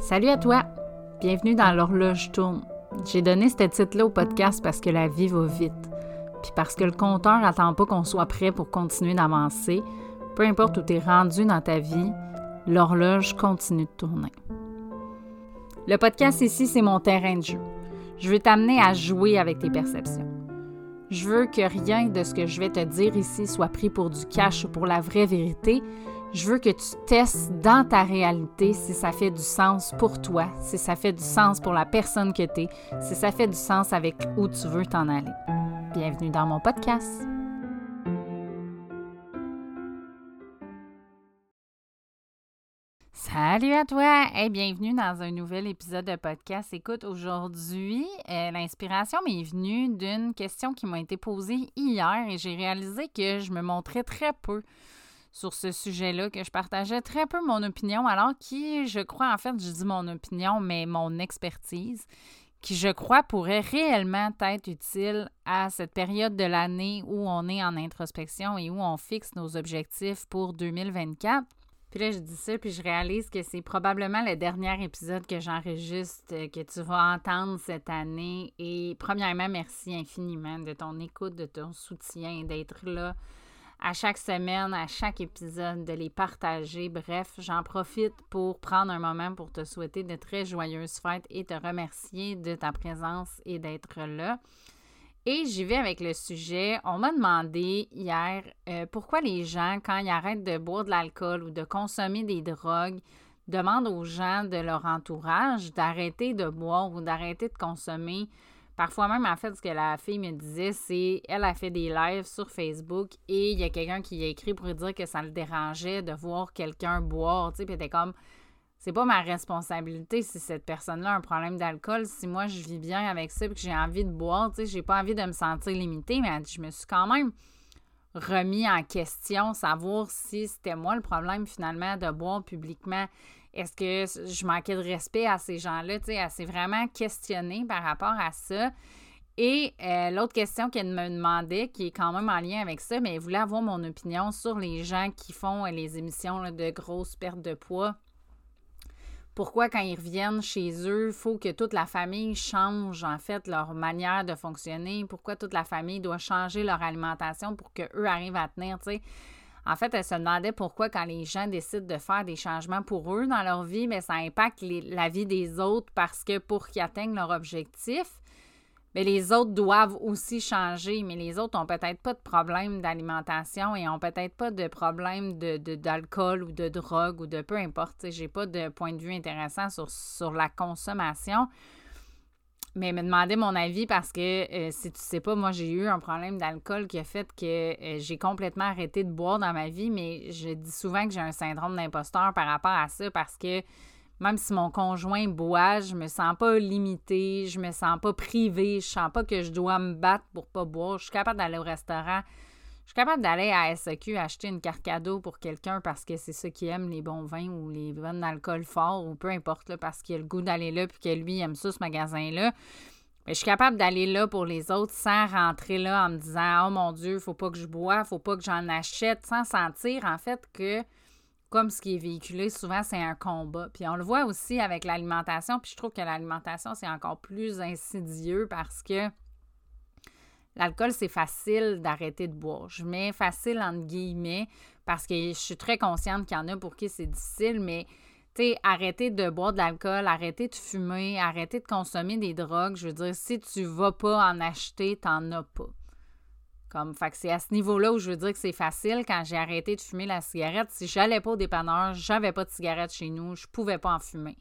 Salut à toi! Bienvenue dans l'horloge tourne. J'ai donné ce titre-là au podcast parce que la vie va vite. Puis parce que le compteur n'attend pas qu'on soit prêt pour continuer d'avancer. Peu importe où tu es rendu dans ta vie, l'horloge continue de tourner. Le podcast ici, c'est mon terrain de jeu. Je veux t'amener à jouer avec tes perceptions. Je veux que rien de ce que je vais te dire ici soit pris pour du cash ou pour la vraie vérité. Je veux que tu testes dans ta réalité si ça fait du sens pour toi, si ça fait du sens pour la personne que tu es, si ça fait du sens avec où tu veux t'en aller. Bienvenue dans mon podcast. Salut à toi et bienvenue dans un nouvel épisode de podcast. Écoute, aujourd'hui, euh, l'inspiration m'est venue d'une question qui m'a été posée hier et j'ai réalisé que je me montrais très peu sur ce sujet-là, que je partageais très peu mon opinion, alors qui, je crois, en fait, je dis mon opinion, mais mon expertise, qui, je crois, pourrait réellement être utile à cette période de l'année où on est en introspection et où on fixe nos objectifs pour 2024. Puis là, je dis ça, puis je réalise que c'est probablement le dernier épisode que j'enregistre, euh, que tu vas entendre cette année. Et premièrement, merci infiniment de ton écoute, de ton soutien, d'être là à chaque semaine, à chaque épisode, de les partager. Bref, j'en profite pour prendre un moment pour te souhaiter de très joyeuses fêtes et te remercier de ta présence et d'être là. Et j'y vais avec le sujet. On m'a demandé hier euh, pourquoi les gens, quand ils arrêtent de boire de l'alcool ou de consommer des drogues, demandent aux gens de leur entourage d'arrêter de boire ou d'arrêter de consommer Parfois même, en fait, ce que la fille me disait, c'est elle a fait des lives sur Facebook et il y a quelqu'un qui a écrit pour dire que ça le dérangeait de voir quelqu'un boire, tu sais, puis était comme c'est pas ma responsabilité si cette personne-là a un problème d'alcool. Si moi je vis bien avec ça et que j'ai envie de boire, tu sais, j'ai pas envie de me sentir limitée, mais je me suis quand même remis en question, savoir si c'était moi le problème finalement de boire publiquement. Est-ce que je manquais de respect à ces gens-là? Tu sais, elle s'est vraiment questionnée par rapport à ça. Et euh, l'autre question qu'elle me demandait, qui est quand même en lien avec ça, mais elle voulait avoir mon opinion sur les gens qui font euh, les émissions de grosses pertes de poids. Pourquoi, quand ils reviennent chez eux, il faut que toute la famille change, en fait, leur manière de fonctionner? Pourquoi toute la famille doit changer leur alimentation pour qu'eux arrivent à tenir, tu sais? En fait, elle se demandait pourquoi quand les gens décident de faire des changements pour eux dans leur vie, mais ça impacte la vie des autres parce que pour qu'ils atteignent leur objectif, mais les autres doivent aussi changer, mais les autres ont peut-être pas de problème d'alimentation et ont peut-être pas de problème d'alcool de, ou de drogue ou de peu importe. J'ai pas de point de vue intéressant sur, sur la consommation. Mais me demandait mon avis parce que euh, si tu sais pas, moi j'ai eu un problème d'alcool qui a fait que euh, j'ai complètement arrêté de boire dans ma vie, mais je dis souvent que j'ai un syndrome d'imposteur par rapport à ça parce que même si mon conjoint boit, je me sens pas limitée, je me sens pas privée, je sens pas que je dois me battre pour pas boire. Je suis capable d'aller au restaurant je suis capable d'aller à SEQ acheter une carte cadeau pour quelqu'un parce que c'est ça qui aime, les bons vins ou les vins d'alcool fort ou peu importe, parce qu'il a le goût d'aller là puis que lui aime ça, ce magasin-là. Mais je suis capable d'aller là pour les autres sans rentrer là en me disant Oh mon Dieu, faut pas que je bois, faut pas que j'en achète, sans sentir en fait que, comme ce qui est véhiculé, souvent c'est un combat. Puis on le voit aussi avec l'alimentation, puis je trouve que l'alimentation, c'est encore plus insidieux parce que L'alcool, c'est facile d'arrêter de boire. Je mets facile entre guillemets parce que je suis très consciente qu'il y en a pour qui c'est difficile, mais tu arrêter de boire de l'alcool, arrêter de fumer, arrêter de consommer des drogues, je veux dire, si tu vas pas en acheter, t'en as pas. Comme, c'est à ce niveau-là où je veux dire que c'est facile quand j'ai arrêté de fumer la cigarette. Si j'allais pas au dépanneur, j'avais pas de cigarette chez nous, je pouvais pas en fumer.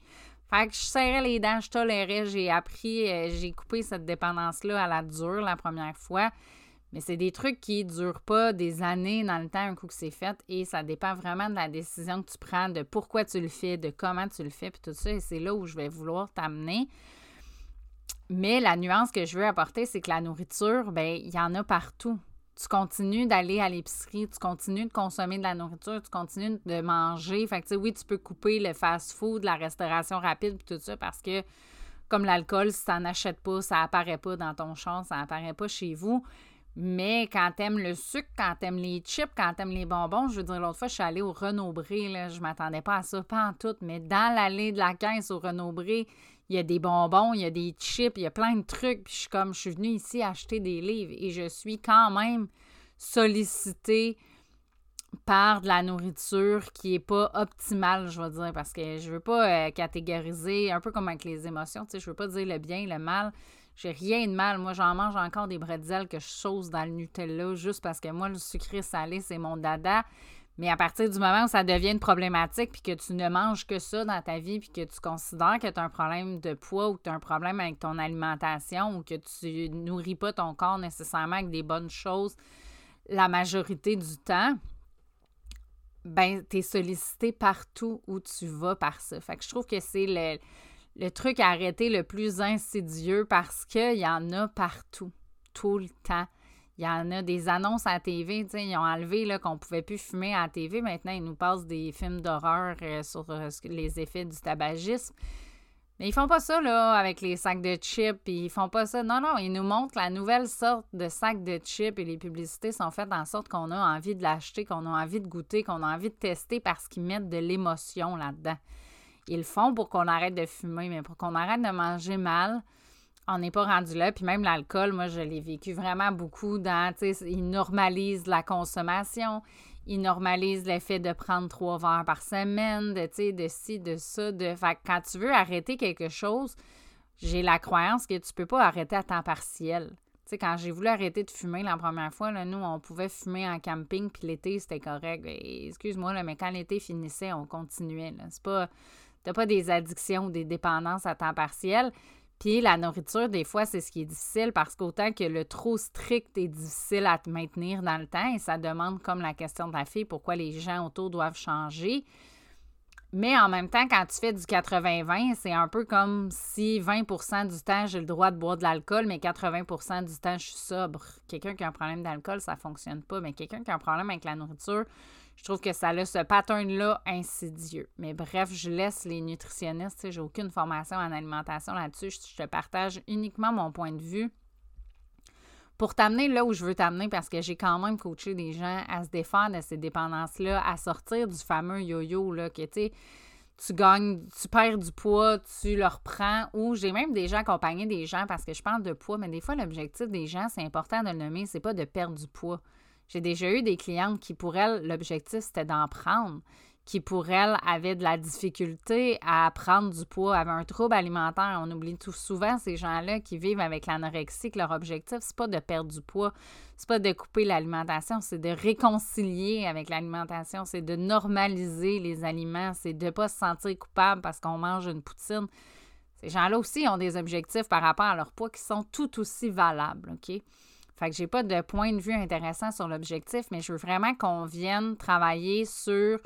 Fait que je serrais les dents, je tolérais, j'ai appris, euh, j'ai coupé cette dépendance-là à la dure la première fois. Mais c'est des trucs qui ne durent pas des années dans le temps, un coup que c'est fait, et ça dépend vraiment de la décision que tu prends, de pourquoi tu le fais, de comment tu le fais, puis tout ça, et c'est là où je vais vouloir t'amener. Mais la nuance que je veux apporter, c'est que la nourriture, ben il y en a partout tu continues d'aller à l'épicerie, tu continues de consommer de la nourriture, tu continues de manger. Fait que, oui, tu peux couper le fast-food, la restauration rapide, tout ça, parce que, comme l'alcool, si tu n'en achètes pas, ça apparaît pas dans ton champ, ça apparaît pas chez vous. Mais quand t'aimes le sucre, quand t'aimes les chips, quand t'aimes les bonbons, je veux dire, l'autre fois, je suis allée au Renaud-Bré, là, je m'attendais pas à ça, pas en tout, mais dans l'allée de la caisse au Renaud-Bré, il y a des bonbons, il y a des chips, il y a plein de trucs, puis je suis comme, je suis venue ici acheter des livres et je suis quand même sollicitée par de la nourriture qui est pas optimale, je veux dire, parce que je veux pas euh, catégoriser, un peu comme avec les émotions, tu sais, je veux pas dire le bien, le mal. J'ai rien de mal. Moi, j'en mange encore des bretzels que je sauce dans le Nutella juste parce que moi, le sucré salé, c'est mon dada. Mais à partir du moment où ça devient une problématique, puis que tu ne manges que ça dans ta vie, puis que tu considères que tu as un problème de poids ou que tu as un problème avec ton alimentation ou que tu nourris pas ton corps nécessairement avec des bonnes choses la majorité du temps, ben, tu es sollicité partout où tu vas par ça. Fait que je trouve que c'est le, le truc à arrêter le plus insidieux parce qu'il y en a partout, tout le temps. Il y en a des annonces à la TV, ils ont enlevé qu'on ne pouvait plus fumer à la TV. Maintenant, ils nous passent des films d'horreur euh, sur euh, les effets du tabagisme. Mais ils font pas ça, là, avec les sacs de chips, ils font pas ça. Non, non, ils nous montrent la nouvelle sorte de sac de chips et les publicités sont faites en sorte qu'on a envie de l'acheter, qu'on a envie de goûter, qu'on a envie de tester parce qu'ils mettent de l'émotion là-dedans. Ils le font pour qu'on arrête de fumer, mais pour qu'on arrête de manger mal, on n'est pas rendu là. Puis même l'alcool, moi, je l'ai vécu vraiment beaucoup dans, tu sais, ils normalisent la consommation, ils normalisent l'effet de prendre trois verres par semaine, de, de ci, de ça. De... Fait quand tu veux arrêter quelque chose, j'ai la croyance que tu peux pas arrêter à temps partiel. Quand j'ai voulu arrêter de fumer la première fois, là, nous, on pouvait fumer en camping, puis l'été, c'était correct. Excuse-moi, mais quand l'été finissait, on continuait. C'est pas... Pas des addictions ou des dépendances à temps partiel. Puis la nourriture, des fois, c'est ce qui est difficile parce qu'autant que le trop strict est difficile à te maintenir dans le temps et ça demande, comme la question de la fille, pourquoi les gens autour doivent changer. Mais en même temps, quand tu fais du 80-20, c'est un peu comme si 20% du temps, j'ai le droit de boire de l'alcool, mais 80% du temps, je suis sobre. Quelqu'un qui a un problème d'alcool, ça fonctionne pas. Mais quelqu'un qui a un problème avec la nourriture, je trouve que ça a ce pattern-là insidieux. Mais bref, je laisse les nutritionnistes. J'ai aucune formation en alimentation là-dessus. Je te partage uniquement mon point de vue pour t'amener là où je veux t'amener parce que j'ai quand même coaché des gens à se défaire de ces dépendances-là, à sortir du fameux yo-yo, là, que tu tu gagnes, tu perds du poids, tu le reprends, ou j'ai même déjà accompagné des gens parce que je parle de poids, mais des fois, l'objectif des gens, c'est important de le nommer, c'est pas de perdre du poids. J'ai déjà eu des clientes qui, pour elles, l'objectif, c'était d'en prendre, qui, pour elles, avaient de la difficulté à prendre du poids, avaient un trouble alimentaire. On oublie tout souvent ces gens-là qui vivent avec l'anorexie, que leur objectif, c'est pas de perdre du poids, c'est pas de couper l'alimentation, c'est de réconcilier avec l'alimentation, c'est de normaliser les aliments, c'est de pas se sentir coupable parce qu'on mange une poutine. Ces gens-là aussi ont des objectifs par rapport à leur poids qui sont tout aussi valables, OK? Fait que j'ai pas de point de vue intéressant sur l'objectif, mais je veux vraiment qu'on vienne travailler sur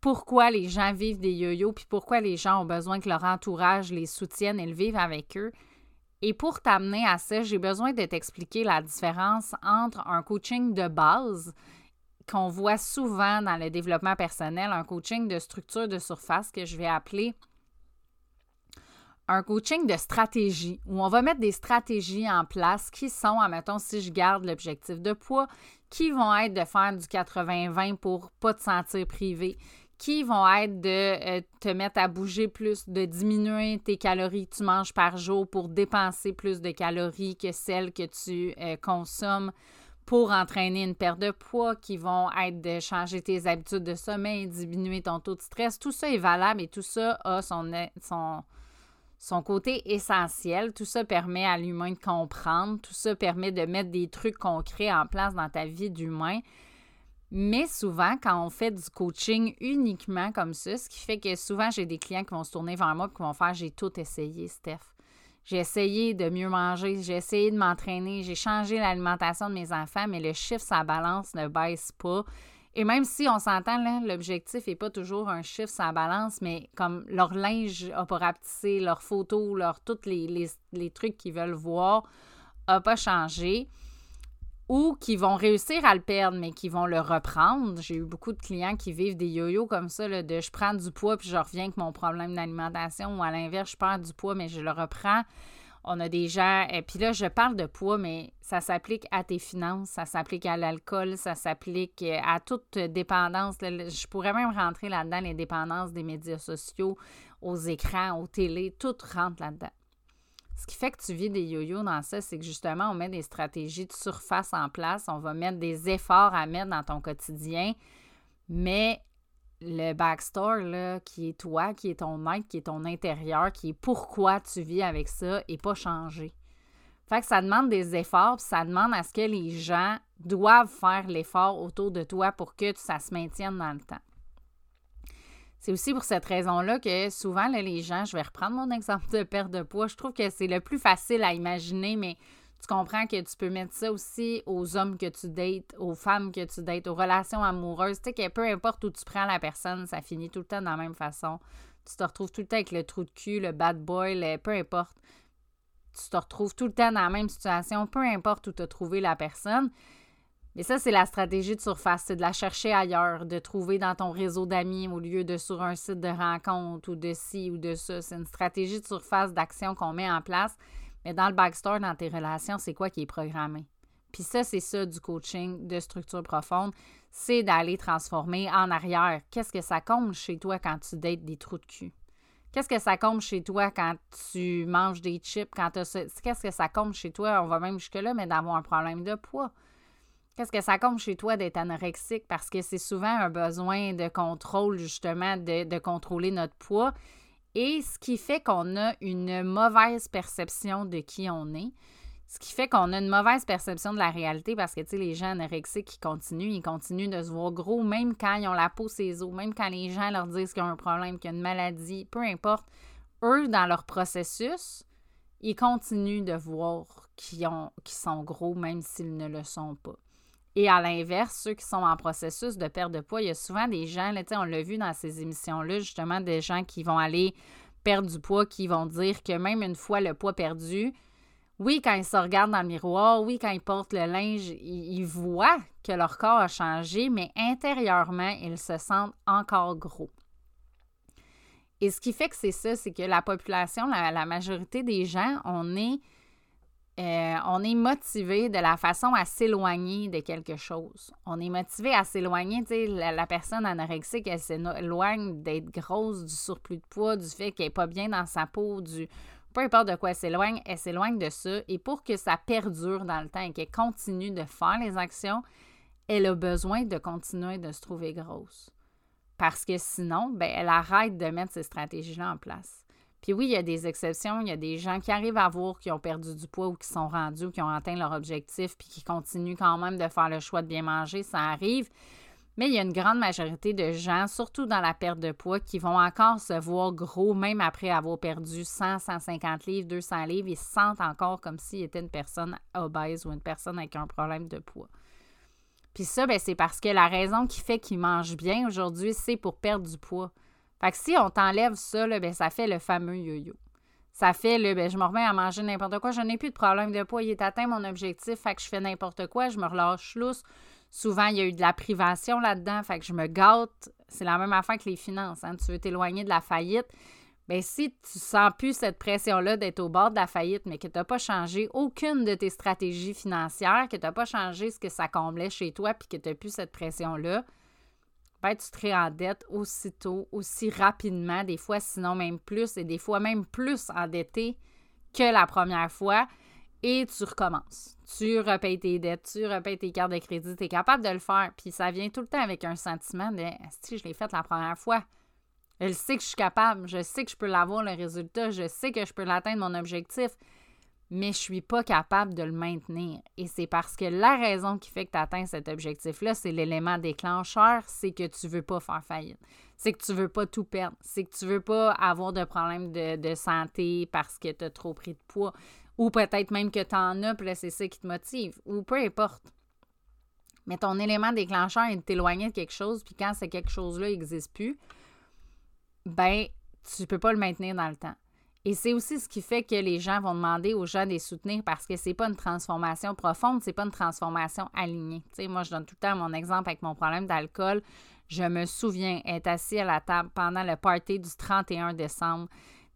pourquoi les gens vivent des yo-yo, puis pourquoi les gens ont besoin que leur entourage les soutienne et le vive avec eux. Et pour t'amener à ça, j'ai besoin de t'expliquer la différence entre un coaching de base qu'on voit souvent dans le développement personnel, un coaching de structure de surface que je vais appeler un coaching de stratégie où on va mettre des stratégies en place qui sont, admettons, si je garde l'objectif de poids, qui vont être de faire du 80-20 pour pas te sentir privé, qui vont être de euh, te mettre à bouger plus, de diminuer tes calories que tu manges par jour pour dépenser plus de calories que celles que tu euh, consommes pour entraîner une perte de poids, qui vont être de changer tes habitudes de sommeil, diminuer ton taux de stress. Tout ça est valable et tout ça a son, son, son côté essentiel. Tout ça permet à l'humain de comprendre. Tout ça permet de mettre des trucs concrets en place dans ta vie d'humain. Mais souvent, quand on fait du coaching uniquement comme ça, ce qui fait que souvent, j'ai des clients qui vont se tourner vers moi et qui vont faire J'ai tout essayé, Steph. J'ai essayé de mieux manger, j'ai essayé de m'entraîner, j'ai changé l'alimentation de mes enfants, mais le chiffre, sa balance ne baisse pas. Et même si on s'entend, l'objectif n'est pas toujours un chiffre sans balance, mais comme leur linge n'a pas rapetissé, leurs photos, leur, tous les, les, trucs qu'ils veulent voir n'a pas changé, ou qui vont réussir à le perdre, mais qui vont le reprendre. J'ai eu beaucoup de clients qui vivent des yo-yo comme ça, de je prends du poids puis je reviens avec mon problème d'alimentation, ou à l'inverse, je perds du poids, mais je le reprends On a des gens, et puis là, je parle de poids, mais ça s'applique à tes finances, ça s'applique à l'alcool, ça s'applique à toute dépendance. Je pourrais même rentrer là-dedans les dépendances des médias sociaux, aux écrans, aux télés, tout rentre là-dedans. Ce qui fait que tu vis des yo-yo dans ça, c'est que justement, on met des stratégies de surface en place, on va mettre des efforts à mettre dans ton quotidien, mais le backstore, là, qui est toi, qui est ton être, qui est ton intérieur, qui est pourquoi tu vis avec ça, et pas changé. Fait que ça demande des efforts, puis ça demande à ce que les gens doivent faire l'effort autour de toi pour que ça se maintienne dans le temps. C'est aussi pour cette raison-là que souvent, les gens, je vais reprendre mon exemple de perte de poids, je trouve que c'est le plus facile à imaginer, mais tu comprends que tu peux mettre ça aussi aux hommes que tu dates, aux femmes que tu dates, aux relations amoureuses. Tu sais que peu importe où tu prends la personne, ça finit tout le temps de la même façon. Tu te retrouves tout le temps avec le trou de cul, le bad boy, peu importe. Tu te retrouves tout le temps dans la même situation, peu importe où tu as trouvé la personne. Mais ça, c'est la stratégie de surface, c'est de la chercher ailleurs, de trouver dans ton réseau d'amis au lieu de sur un site de rencontre ou de ci ou de ça. C'est une stratégie de surface d'action qu'on met en place mais dans le backstore, dans tes relations, c'est quoi qui est programmé? Puis ça, c'est ça du coaching de structure profonde, c'est d'aller transformer en arrière. Qu'est-ce que ça compte chez toi quand tu dates des trous de cul? Qu'est-ce que ça compte chez toi quand tu manges des chips? Quand Qu'est-ce que ça compte chez toi? On va même jusque-là, mais d'avoir un problème de poids. Qu'est-ce que ça compte chez toi d'être anorexique? Parce que c'est souvent un besoin de contrôle, justement, de contrôler notre poids et ce qui fait qu'on a une mauvaise perception de qui on est. Ce qui fait qu'on a une mauvaise perception de la réalité parce que, tu sais, les gens anorexiques qui continuent, ils continuent de se voir gros, même quand ils ont la peau ses os, même quand les gens leur disent qu'ils ont un problème, qu'il y a une maladie, peu importe. Eux, dans leur processus, ils continuent de voir qu'ils sont gros, même s'ils ne le sont pas. Et à l'inverse, ceux qui sont en processus de perte de poids, il y a souvent des gens, on l'a vu dans ces émissions-là, justement, des gens qui vont aller perdre du poids, qui vont dire que même une fois le poids perdu, oui, quand ils se regardent dans le miroir, oui, quand ils portent le linge, ils, voient que leur corps a changé, mais intérieurement, ils se sentent encore gros. Et ce qui fait que c'est ça, c'est que la population, la majorité des gens, on est euh, on est motivé de la façon à s'éloigner de quelque chose. On est motivé à s'éloigner, tu la, personne anorexique, elle s'éloigne d'être grosse, du surplus de poids, du fait qu'elle n'est pas bien dans sa peau, du peu importe de quoi elle s'éloigne, elle s'éloigne de ça. Et pour que ça perdure dans le temps et qu'elle continue de faire les actions, elle a besoin de continuer de se trouver grosse. Parce que sinon, ben, elle arrête de mettre ces stratégies-là en place. Puis oui, il y a des exceptions. Il y a des gens qui arrivent à voir qui ont perdu du poids ou qui sont rendus ou qui ont atteint leur objectif puis qui continuent quand même de faire le choix de bien manger. Ça arrive. Mais il y a une grande majorité de gens, surtout dans la perte de poids, qui vont encore se voir gros, même après avoir perdu 100, 150 livres, 200 livres. Ils se sentent encore comme s'ils étaient une personne obèse ou une personne avec un problème de poids. Puis ça, ben, c'est parce que la raison qui fait qu'ils mangent bien aujourd'hui, c'est pour perdre du poids. Fait que si on t'enlève ça, ben, ça fait le fameux yo-yo. Ça fait le ben, je me remets à manger n'importe quoi, je n'ai plus de problème de poids, il est atteint mon objectif, fait que je fais n'importe quoi, je me relâche lousse. Souvent, il y a eu de la privation là-dedans, fait que je me gâte. C'est la même affaire que les finances. Hein. Tu veux t'éloigner de la faillite. Bien, si tu sens plus cette pression-là d'être au bord de la faillite, mais que tu n'as pas changé aucune de tes stratégies financières, que tu n'as pas changé ce que ça comblait chez toi, puis que tu n'as plus cette pression-là, tu te en dette aussitôt, aussi rapidement, des fois sinon même plus, et des fois même plus endetté que la première fois, et tu recommences. Tu repayes tes dettes, tu repayes tes cartes de crédit, tu es capable de le faire, puis ça vient tout le temps avec un sentiment de si je l'ai fait la première fois. Je sais que je suis capable, je sais que je peux l'avoir le résultat, je sais que je peux l'atteindre mon objectif mais je suis pas capable de le maintenir. Et c'est parce que la raison qui fait que tu atteins cet objectif-là, c'est l'élément déclencheur, c'est que tu veux pas faire faillite. C'est que tu veux pas tout perdre. C'est que tu veux pas avoir de problème de, santé parce que tu as trop pris de poids. Ou peut-être même que tu en as, puis là, c'est ça qui te motive. Ou peu importe. Mais ton élément déclencheur est de t'éloigner de quelque chose, puis quand ce quelque chose-là n'existe plus, ben, tu peux pas le maintenir dans le temps. Et c'est aussi ce qui fait que les gens vont demander aux gens de les soutenir parce que c'est pas une transformation profonde, c'est pas une transformation alignée. Moi, je donne tout le temps mon exemple avec mon problème d'alcool. Je me souviens être assis à la table pendant le party du 31 décembre,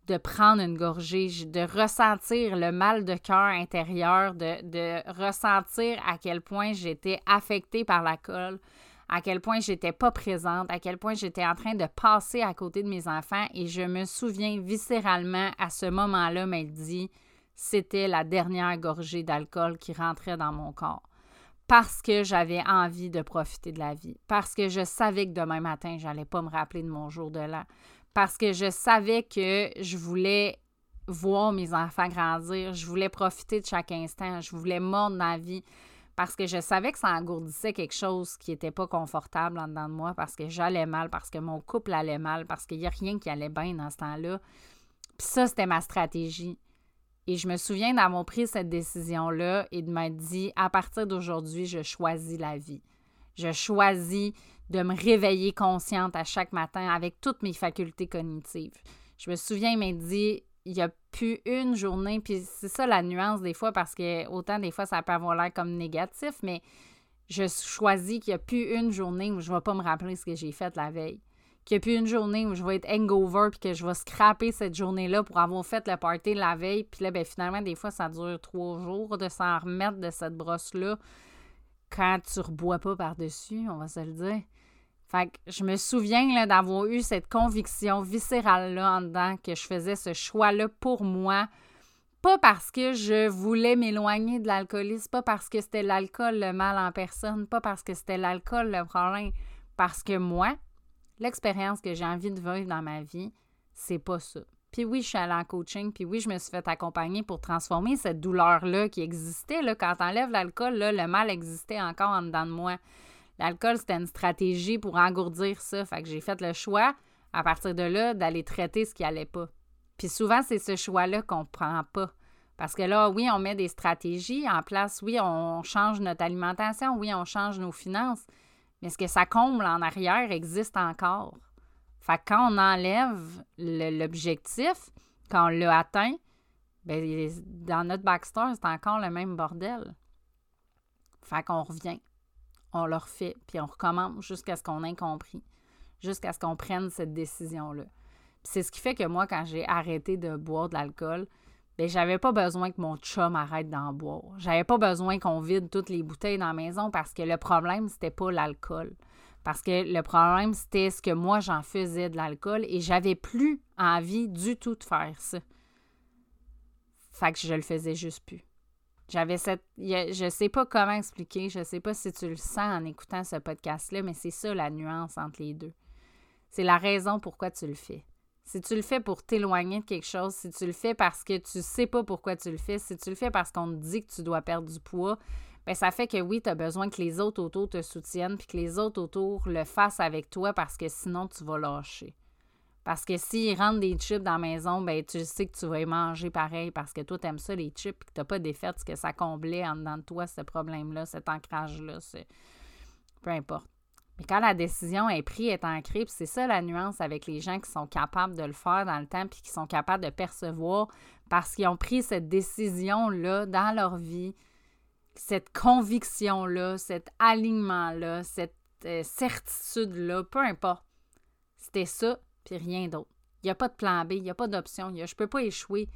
de prendre une gorgée, de ressentir le mal de cœur intérieur, de, de ressentir à quel point j'étais affectée par l'alcool, à quel point j'étais pas présente, à quel point j'étais en train de passer à côté de mes enfants. Et je me souviens viscéralement à ce moment-là, mais dit, c'était la dernière gorgée d'alcool qui rentrait dans mon corps. Parce que j'avais envie de profiter de la vie. Parce que je savais que demain matin, j'allais pas me rappeler de mon jour de l'an parce que je savais que je voulais voir mes enfants grandir, je voulais profiter de chaque instant, je voulais mordre la vie parce que je savais que ça engourdissait quelque chose qui n'était pas confortable en dedans de moi, parce que j'allais mal, parce que mon couple allait mal, parce qu'il n'y a rien qui allait bien dans ce temps-là. Puis ça, c'était ma stratégie. Et je me souviens d'avoir pris cette décision-là et de m'être dit, à partir d'aujourd'hui, je choisis la vie. Je choisis de me réveiller consciente à chaque matin avec toutes mes facultés cognitives. Je me souviens, m'a dit, il n'y a plus une journée, puis c'est ça la nuance des fois, parce que autant des fois ça peut avoir l'air comme négatif, mais je choisis qu'il n'y a plus une journée où je ne vais pas me rappeler ce que j'ai fait la veille. Qu'il n'y a plus une journée où je vais être hangover puis que je vais scraper cette journée-là pour avoir fait le party la veille. Puis là, ben, finalement, des fois, ça dure trois jours de s'en remettre de cette brosse-là quand tu rebois pas par-dessus, on va se le dire. Fait que je me souviens d'avoir eu cette conviction viscérale-là en dedans que je faisais ce choix-là pour moi. Pas parce que je voulais m'éloigner de l'alcoolisme, pas parce que c'était l'alcool le mal en personne, pas parce que c'était l'alcool le problème, parce que moi, l'expérience que j'ai envie de vivre dans ma vie, c'est pas ça. Puis oui, je suis allée en coaching, puis oui, je me suis fait accompagner pour transformer cette douleur-là qui existait. Là, quand t'enlèves l'alcool, le mal existait encore en dedans de moi. L'alcool, c'était une stratégie pour engourdir ça. Fait que j'ai fait le choix, à partir de là, d'aller traiter ce qui allait pas. Puis souvent, c'est ce choix-là qu'on prend pas. Parce que là, oui, on met des stratégies en place, oui, on change notre alimentation, oui, on change nos finances, mais ce que ça comble en arrière existe encore. Fait que quand on enlève l'objectif, quand on l'a atteint, bien, dans notre backstore, c'est encore le même bordel. Fait qu'on revient on le refait, puis on recommence jusqu'à ce qu'on ait compris, jusqu'à ce qu'on prenne cette décision-là. C'est ce qui fait que moi, quand j'ai arrêté de boire de l'alcool, ben j'avais pas besoin que mon chum arrête d'en boire. J'avais pas besoin qu'on vide toutes les bouteilles dans la maison parce que le problème, c'était pas l'alcool. Parce que le problème, c'était ce que moi, j'en faisais de l'alcool et j'avais plus envie du tout de faire ça. Fait que je le faisais juste plus. J'avais cette. Je sais pas comment expliquer, je sais pas si tu le sens en écoutant ce podcast-là, mais c'est ça la nuance entre les deux. C'est la raison pourquoi tu le fais. Si tu le fais pour t'éloigner de quelque chose, si tu le fais parce que tu sais pas pourquoi tu le fais, si tu le fais parce qu'on te dit que tu dois perdre du poids, bien, ça fait que oui, tu as besoin que les autres autour te soutiennent puis que les autres autour le fassent avec toi parce que sinon tu vas lâcher. Parce que s'ils rentrent des chips dans la maison, ben tu sais que tu vas y manger pareil parce que toi, tu aimes ça, les chips, et que tu n'as pas défait ce que ça comblait en dedans de toi, ce problème-là, cet ancrage-là. Peu importe. Mais quand la décision est prise, est ancrée, puis c'est ça la nuance avec les gens qui sont capables de le faire dans le temps, puis qui sont capables de percevoir parce qu'ils ont pris cette décision-là dans leur vie, cette conviction-là, cet alignement-là, cette euh, certitude-là, peu importe. C'était ça, puis rien d'autre. Il n'y a pas de plan B, il n'y a pas d'option. Je ne peux pas échouer.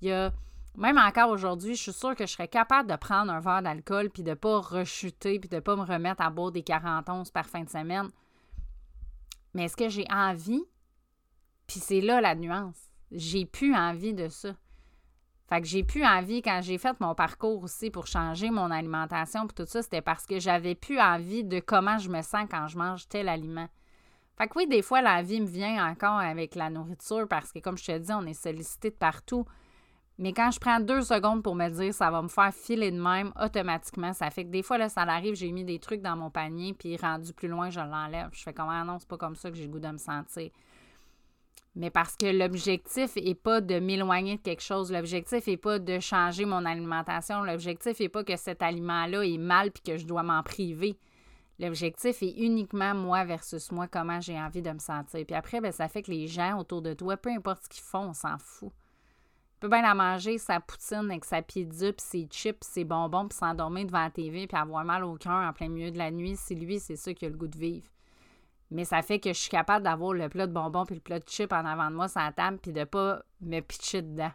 Il y a, même encore aujourd'hui, je suis sûre que je serais capable de prendre un verre d'alcool puis de ne pas rechuter puis de ne pas me remettre à boire des 41 par fin de semaine. Mais est-ce que j'ai envie? Puis c'est là la nuance. J'ai plus envie de ça. Fait que j'ai plus envie, quand j'ai fait mon parcours aussi pour changer mon alimentation, puis tout ça, c'était parce que j'avais plus envie de comment je me sens quand je mange tel aliment. Fait que oui, des fois, la vie me vient encore avec la nourriture parce que, comme je te dis, on est sollicité de partout. Mais quand je prends deux secondes pour me dire ça va me faire filer de même, automatiquement, ça fait que des fois, là, ça arrive, j'ai mis des trucs dans mon panier, puis rendu plus loin, je l'enlève. Je fais comme, ah non, c'est pas comme ça que j'ai le goût de me sentir. Mais parce que l'objectif n'est pas de m'éloigner de quelque chose. L'objectif n'est pas de changer mon alimentation. L'objectif n'est pas que cet aliment-là est mal puis que je dois m'en priver. L'objectif est uniquement moi versus moi, comment j'ai envie de me sentir. Puis après, ben, ça fait que les gens autour de toi, peu importe ce qu'ils font, on s'en fout. Il peut bien la manger, sa poutine avec sa pizza, puis ses chips, ses bonbons, puis s'endormir devant la TV, puis avoir mal au cœur en plein milieu de la nuit, si lui, c'est ça qu'il a le goût de vivre. Mais ça fait que je suis capable d'avoir le plat de bonbons puis le plat de chips en avant de moi sur table puis de pas me pitcher dedans.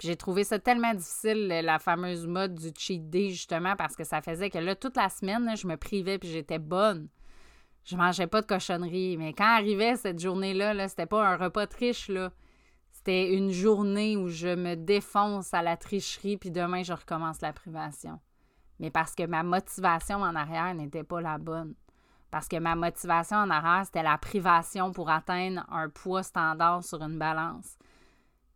J'ai trouvé ça tellement difficile, la fameuse mode du cheat day, justement, parce que ça faisait que là, toute la semaine, je me privais puis j'étais bonne. Je mangeais pas de cochonnerie. Mais quand arrivait cette journée-là, -là, c'était pas un repas triche, là. C'était une journée où je me défonce à la tricherie, puis demain, je recommence la privation. Mais parce que ma motivation en arrière n'était pas la bonne. Parce que ma motivation en arrière, c'était la privation pour atteindre un poids standard sur une balance.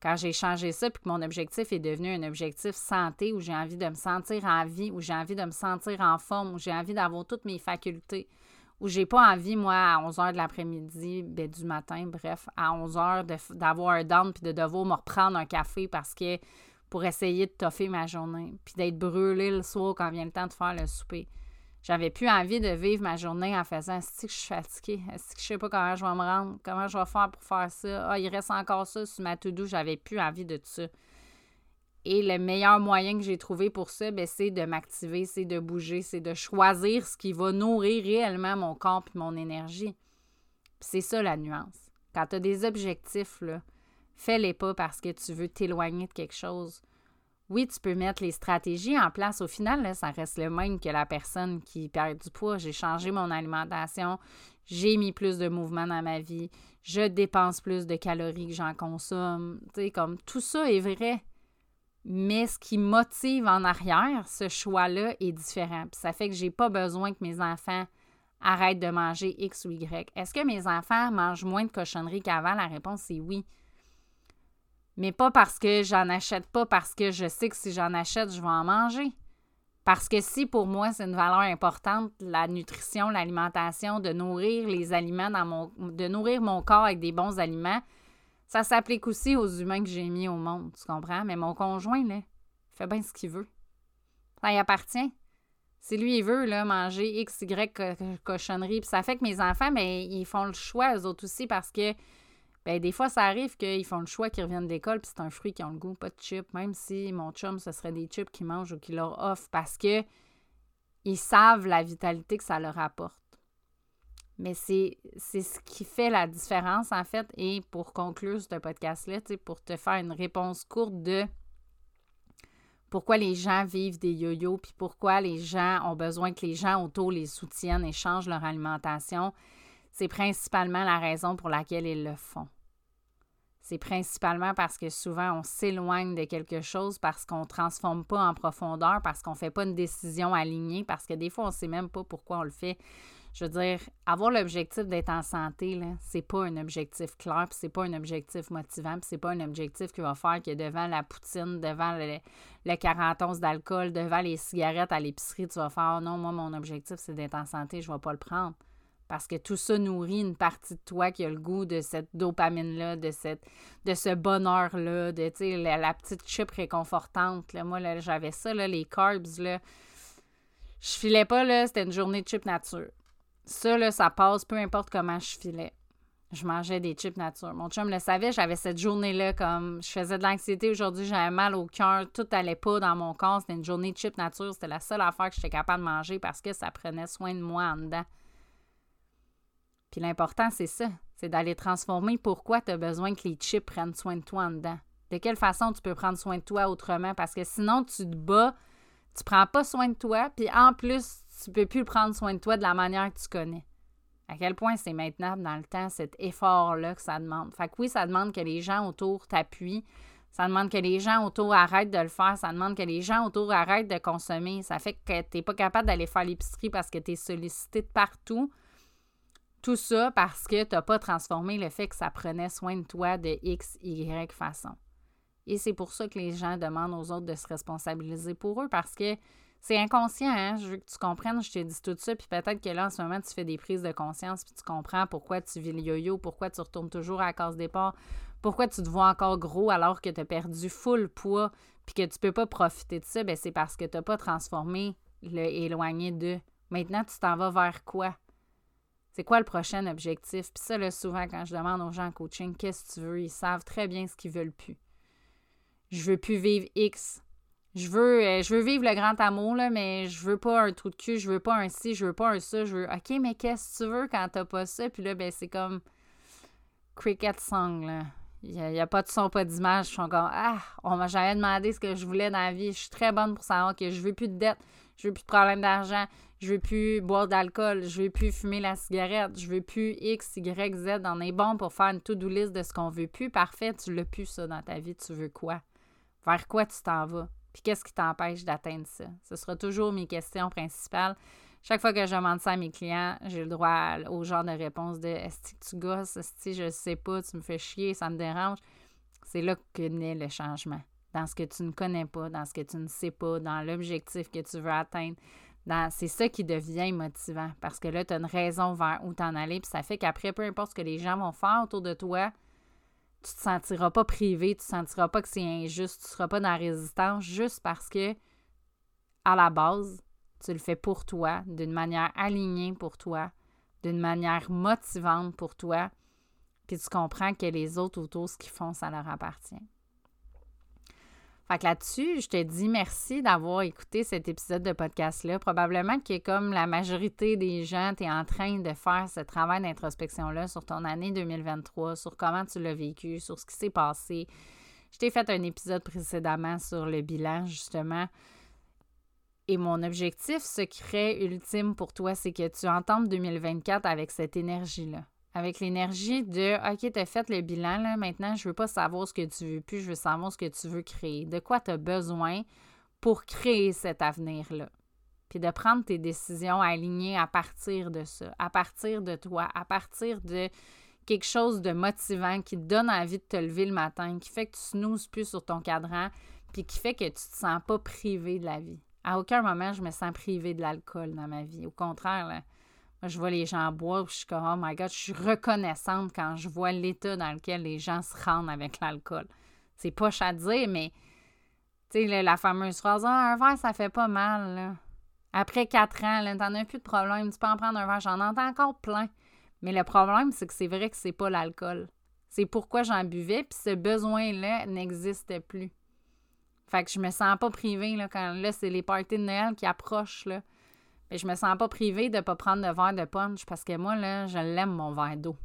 Quand j'ai changé ça, puis que mon objectif est devenu un objectif santé, où j'ai envie de me sentir en vie, où j'ai envie de me sentir en forme, où j'ai envie d'avoir toutes mes facultés, où j'ai pas envie, moi, à 11 h de l'après-midi, ben, du matin, bref, à 11 h d'avoir un down puis de devoir me reprendre un café parce que pour essayer de toffer ma journée, puis d'être brûlé le soir quand vient le temps de faire le souper. J'avais plus envie de vivre ma journée en faisant est que je suis fatiguée, est-ce que je sais pas comment je vais me rendre, comment je vais faire pour faire ça, ah, il reste encore ça sur ma to-do, j'avais plus envie de ça. Et le meilleur moyen que j'ai trouvé pour ça, ben, c'est de m'activer, c'est de bouger, c'est de choisir ce qui va nourrir réellement mon corps et mon énergie. C'est ça la nuance. Quand tu as des objectifs, fais-les pas parce que tu veux t'éloigner de quelque chose. Oui, tu peux mettre les stratégies en place. Au final, ça reste le même que la personne qui perd du poids. J'ai changé mon alimentation, j'ai mis plus de mouvement dans ma vie, je dépense plus de calories que j'en consomme. Tu comme tout ça est vrai. Mais ce qui motive en arrière, ce choix-là est différent. ça fait que j'ai pas besoin que mes enfants arrêtent de manger X ou Y. Est-ce que mes enfants mangent moins de cochonneries qu'avant? La réponse est oui. Mais pas parce que j'en achète pas, parce que je sais que si j'en achète, je vais en manger. Parce que si pour moi, c'est une valeur importante, la nutrition, l'alimentation, de nourrir les aliments dans mon. de nourrir mon corps avec des bons aliments, ça s'applique aussi aux humains que j'ai mis au monde, tu comprends? Mais mon conjoint, là, fait bien ce qu'il veut. Ça y appartient. Si lui, il veut là, manger X, Y cochonnerie, puis ça fait que mes enfants, mais ils font le choix, eux autres aussi, parce que ben, des fois, ça arrive qu'ils font le choix qu'ils reviennent d'école, puis c'est un fruit qui ont le goût, pas de chips, même si mon chum, ce serait des chips qu'ils mangent ou qu'ils leur offrent, parce que ils savent la vitalité que ça leur apporte. Mais c'est ce qui fait la différence, en fait. Et pour conclure ce podcast-là, pour te faire une réponse courte de pourquoi les gens vivent des yo-yo, puis pourquoi les gens ont besoin que les gens autour les soutiennent et changent leur alimentation, c'est principalement la raison pour laquelle ils le font. C'est principalement parce que souvent on s'éloigne de quelque chose parce qu'on ne transforme pas en profondeur, parce qu'on ne fait pas une décision alignée, parce que des fois on ne sait même pas pourquoi on le fait je veux dire, avoir l'objectif d'être en santé, là, c'est pas un objectif clair, puis c'est pas un objectif motivant, puis c'est pas un objectif qui va faire que devant la poutine, devant le, le 40 d'alcool, devant les cigarettes à l'épicerie, tu vas faire oh non, moi, mon objectif, c'est d'être en santé, je vais pas le prendre. Parce que tout ça nourrit une partie de toi qui a le goût de cette dopamine-là, de, de ce bonheur-là, de la, la petite chip réconfortante. Là. Moi, là, j'avais ça, là, les carbs. Là. Je filais pas, c'était une journée de chip nature. Ça, là, ça passe, peu importe comment je filais. Je mangeais des chips nature. Mon chum le savait, j'avais cette journée-là comme je faisais de l'anxiété aujourd'hui, j'avais mal au cœur, tout allait pas dans mon corps. C'était une journée de chips nature. C'était la seule affaire que j'étais capable de manger parce que ça prenait soin de moi en dedans. Puis l'important, c'est ça. C'est d'aller transformer pourquoi tu as besoin que les chips prennent soin de toi en dedans. De quelle façon tu peux prendre soin de toi autrement? Parce que sinon, tu te bats, tu prends pas soin de toi, puis en plus, tu peux plus prendre soin de toi de la manière que tu connais. À quel point c'est maintenant dans le temps cet effort-là que ça demande? Fait que oui, ça demande que les gens autour t'appuient. Ça demande que les gens autour arrêtent de le faire. Ça demande que les gens autour arrêtent de consommer. Ça fait que tu n'es pas capable d'aller faire l'épicerie parce que tu es sollicité de partout. Tout ça parce que tu n'as pas transformé le fait que ça prenait soin de toi de X, Y façon. Et c'est pour ça que les gens demandent aux autres de se responsabiliser pour eux parce que c'est inconscient, hein? Je veux que tu comprennes, je te dis tout ça, puis peut-être que là, en ce moment, tu fais des prises de conscience, puis tu comprends pourquoi tu vis le yo-yo, pourquoi tu retournes toujours à la case départ, pourquoi tu te vois encore gros alors que tu as perdu full poids, puis que tu peux pas profiter de ça, ben c'est parce que tu n'as pas transformé le éloigné de. Maintenant, tu t'en vas vers quoi? C'est quoi le prochain objectif? Puis ça, là, souvent, quand je demande aux gens en coaching, qu'est-ce que tu veux, ils savent très bien ce qu'ils veulent plus. Je veux plus vivre X Je veux, euh, je veux vivre le grand amour, là, mais je veux pas un trou de cul, je veux pas un ci, je veux pas un ça, je veux. OK, mais qu'est-ce que tu veux quand t'as pas ça? Puis là, ben, c'est comme Cricket Song, là. Il n'y a, pas de son, pas d'image. Je suis encore, ah, on m'a jamais demandé ce que je voulais dans la vie. Je suis très bonne pour savoir que je veux plus de dettes, je veux plus de problèmes d'argent, je veux plus boire d'alcool, je veux plus fumer la cigarette, je veux plus X, Y, Z. On est bon pour faire une to-do list de ce qu'on veut plus. Parfait, tu l'as plus, ça, dans ta vie. Tu veux quoi? Vers quoi tu t'en vas? Puis qu'est-ce qui t'empêche d'atteindre ça? Ce sera toujours mes questions principales. Chaque fois que je demande ça à mes clients, j'ai le droit au genre de réponse de Est-ce que tu gosses? Est-ce que je sais pas, tu me fais chier, ça me dérange? C'est là que naît le changement. Dans ce que tu ne connais pas, dans ce que tu ne sais pas, dans l'objectif que tu veux atteindre. C'est ça qui devient motivant parce que là, tu as une raison vers où t'en aller. Puis ça fait qu'après, peu importe ce que les gens vont faire autour de toi, tu te sentiras pas privé, tu te sentiras pas que c'est injuste, tu seras pas dans la résistance juste parce que, à la base, tu le fais pour toi, d'une manière alignée pour toi, d'une manière motivante pour toi, puis tu comprends que les autres autour, ce qu'ils font, ça leur appartient. Fait que là-dessus, je te dis merci d'avoir écouté cet épisode de podcast-là. Probablement que comme la majorité des gens, tu es en train de faire ce travail d'introspection-là sur ton année 2023, sur comment tu l'as vécu, sur ce qui s'est passé. Je t'ai fait un épisode précédemment sur le bilan, justement. Et mon objectif secret ultime pour toi, c'est que tu entends 2024 avec cette énergie-là avec l'énergie de OK, tu as fait le bilan, là, maintenant, je veux pas savoir ce que tu veux plus, je veux savoir ce que tu veux créer. De quoi tu as besoin pour créer cet avenir-là? Puis de prendre tes décisions alignées à partir de ça, à partir de toi, à partir de quelque chose de motivant qui te donne envie de te lever le matin, qui fait que tu snoozes plus sur ton cadran, puis qui fait que tu te sens pas privé de la vie. À aucun moment, je me sens privé de l'alcool dans ma vie. Au contraire, là, je vois les gens boire, je suis comme, oh my God, je suis reconnaissante quand je vois l'état dans lequel les gens se rendent avec l'alcool. C'est pas à dire, mais, tu sais, la fameuse phrase, ah, un verre, ça fait pas mal. Après quatre ans, t'en as plus de problème, tu peux en prendre un verre, j'en entends encore plein. Mais le problème, c'est que c'est vrai que c'est pas l'alcool. C'est pourquoi j'en buvais, puis ce besoin-là n'existe plus. Fait que je me sens pas privée, quand là, c'est les parties de Noël qui approchent, là. Mais je me sens pas privée de ne pas prendre de verre de punch parce que moi, là, je l'aime mon verre d'eau.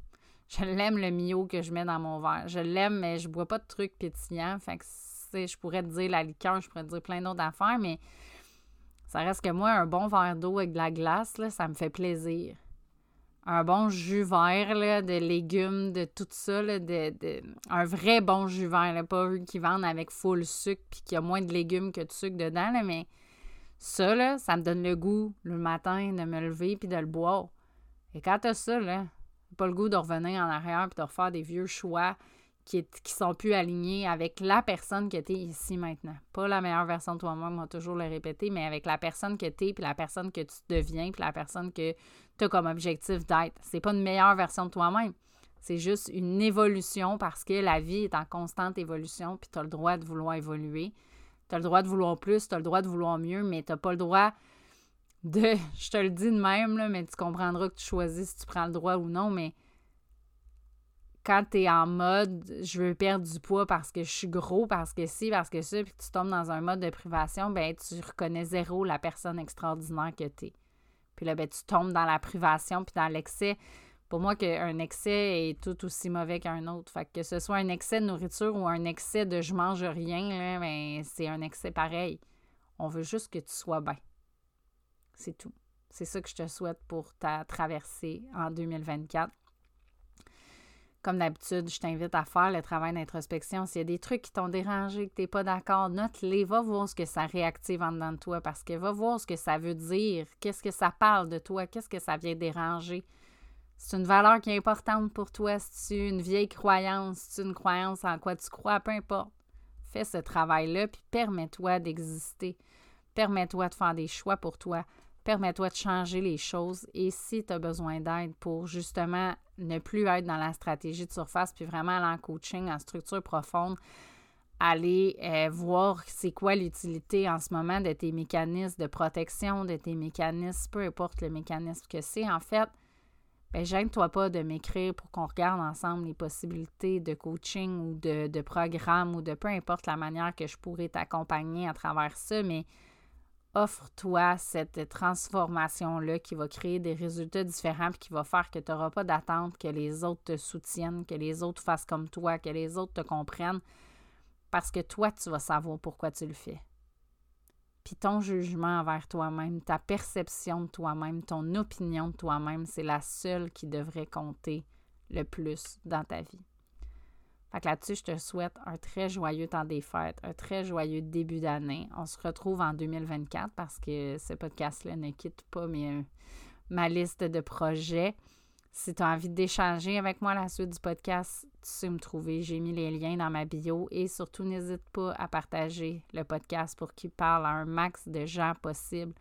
Je l'aime le mio que je mets dans mon verre. Je l'aime, mais je bois pas de trucs pétillants. Fait que, je pourrais te dire la liqueur, je pourrais te dire plein d'autres affaires, mais ça reste que moi, un bon verre d'eau avec de la glace, là, ça me fait plaisir. Un bon jus vert là, de légumes, de tout ça, là, de, un vrai bon jus vert, pas eux qui vendent avec full sucre puis qu'il y a moins de légumes que de sucre dedans, là, mais ça, là, ça me donne le goût le matin de me lever puis de le boire. Et quand t'as ça, là, pas le goût de revenir en arrière puis de refaire des vieux choix qui, sont plus alignés avec la personne que tu es ici maintenant. Pas la meilleure version de toi-même, moi toujours le répéter, mais avec la personne que tu es, puis la personne que tu deviens, puis la personne que tu as comme objectif d'être. C'est pas une meilleure version de toi-même. C'est juste une évolution parce que la vie est en constante évolution, puis tu as le droit de vouloir évoluer. Tu as le droit de vouloir plus, tu as le droit de vouloir mieux, mais tu n'as pas le droit de. Je te le dis de même, mais tu comprendras que tu choisis si tu prends le droit ou non, mais quand tu es en mode je veux perdre du poids parce que je suis gros, parce que si, parce que ça, puis tu tombes dans un mode de privation, ben tu reconnais zéro la personne extraordinaire que tu es. Puis là, ben, tu tombes dans la privation puis dans l'excès pour moi qu'un excès est tout aussi mauvais qu'un autre. Fait que, ce soit un excès de nourriture ou un excès de je mange rien, là, ben, c'est un excès pareil. On veut juste que tu sois bien. C'est tout. C'est ça que je te souhaite pour ta traversée en 2024. Comme d'habitude, je t'invite à faire le travail d'introspection. S'il y a des trucs qui t'ont dérangé, que tu n'es pas d'accord, note-les. Va voir ce que ça réactive en dedans de toi parce que va voir ce que ça veut dire. Qu'est-ce que ça parle de toi? Qu'est-ce que ça vient déranger? C'est une valeur qui est importante pour toi, c'est une vieille croyance, c'est une croyance en quoi tu crois, peu importe. Fais ce travail-là, puis permets-toi d'exister. Permets-toi de faire des choix pour toi. Permets-toi de changer les choses. Et si tu as besoin d'aide pour justement ne plus être dans la stratégie de surface, puis vraiment aller en coaching, en structure profonde, aller euh, voir c'est quoi l'utilité en ce moment de tes mécanismes de protection, de tes mécanismes, peu importe le mécanisme que c'est, en fait, ben gêne-toi pas de m'écrire pour qu'on regarde ensemble les possibilités de coaching ou de, programme ou de peu importe la manière que je pourrais t'accompagner à travers ça, mais offre-toi cette transformation-là qui va créer des résultats différents et qui va faire que tu n'auras pas d'attente que les autres te soutiennent, que les autres fassent comme toi, que les autres te comprennent, parce que toi, tu vas savoir pourquoi tu le fais. Puis ton jugement envers toi-même, ta perception de toi-même, ton opinion de toi-même, c'est la seule qui devrait compter le plus dans ta vie. Fait que là-dessus, je te souhaite un très joyeux temps des fêtes, un très joyeux début d'année. On se retrouve en 2024 parce que ce podcast-là ne quitte pas ma liste de projets. Si tu as envie d'échanger avec moi la suite du podcast, tu sais me trouver. J'ai mis les liens dans ma bio et surtout n'hésite pas à partager le podcast pour qu'il parle à un max de gens possible.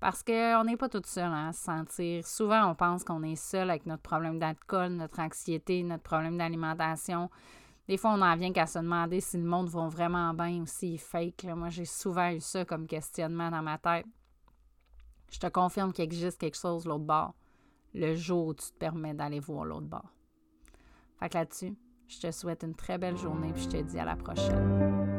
Parce qu'on n'est pas tout seul à se sentir. Souvent, on pense qu'on est seul avec notre problème d'alcool, notre anxiété, notre problème d'alimentation. Des fois, on en vient qu'à se demander si le monde va vraiment bien ou s'il fake. Moi, j'ai souvent eu ça comme questionnement dans ma tête. Je te confirme qu'il existe quelque chose l'autre bord le jour où tu te permets d'aller voir l'autre bord. Fait que là-dessus, je te souhaite une très belle journée et je te dis à la prochaine.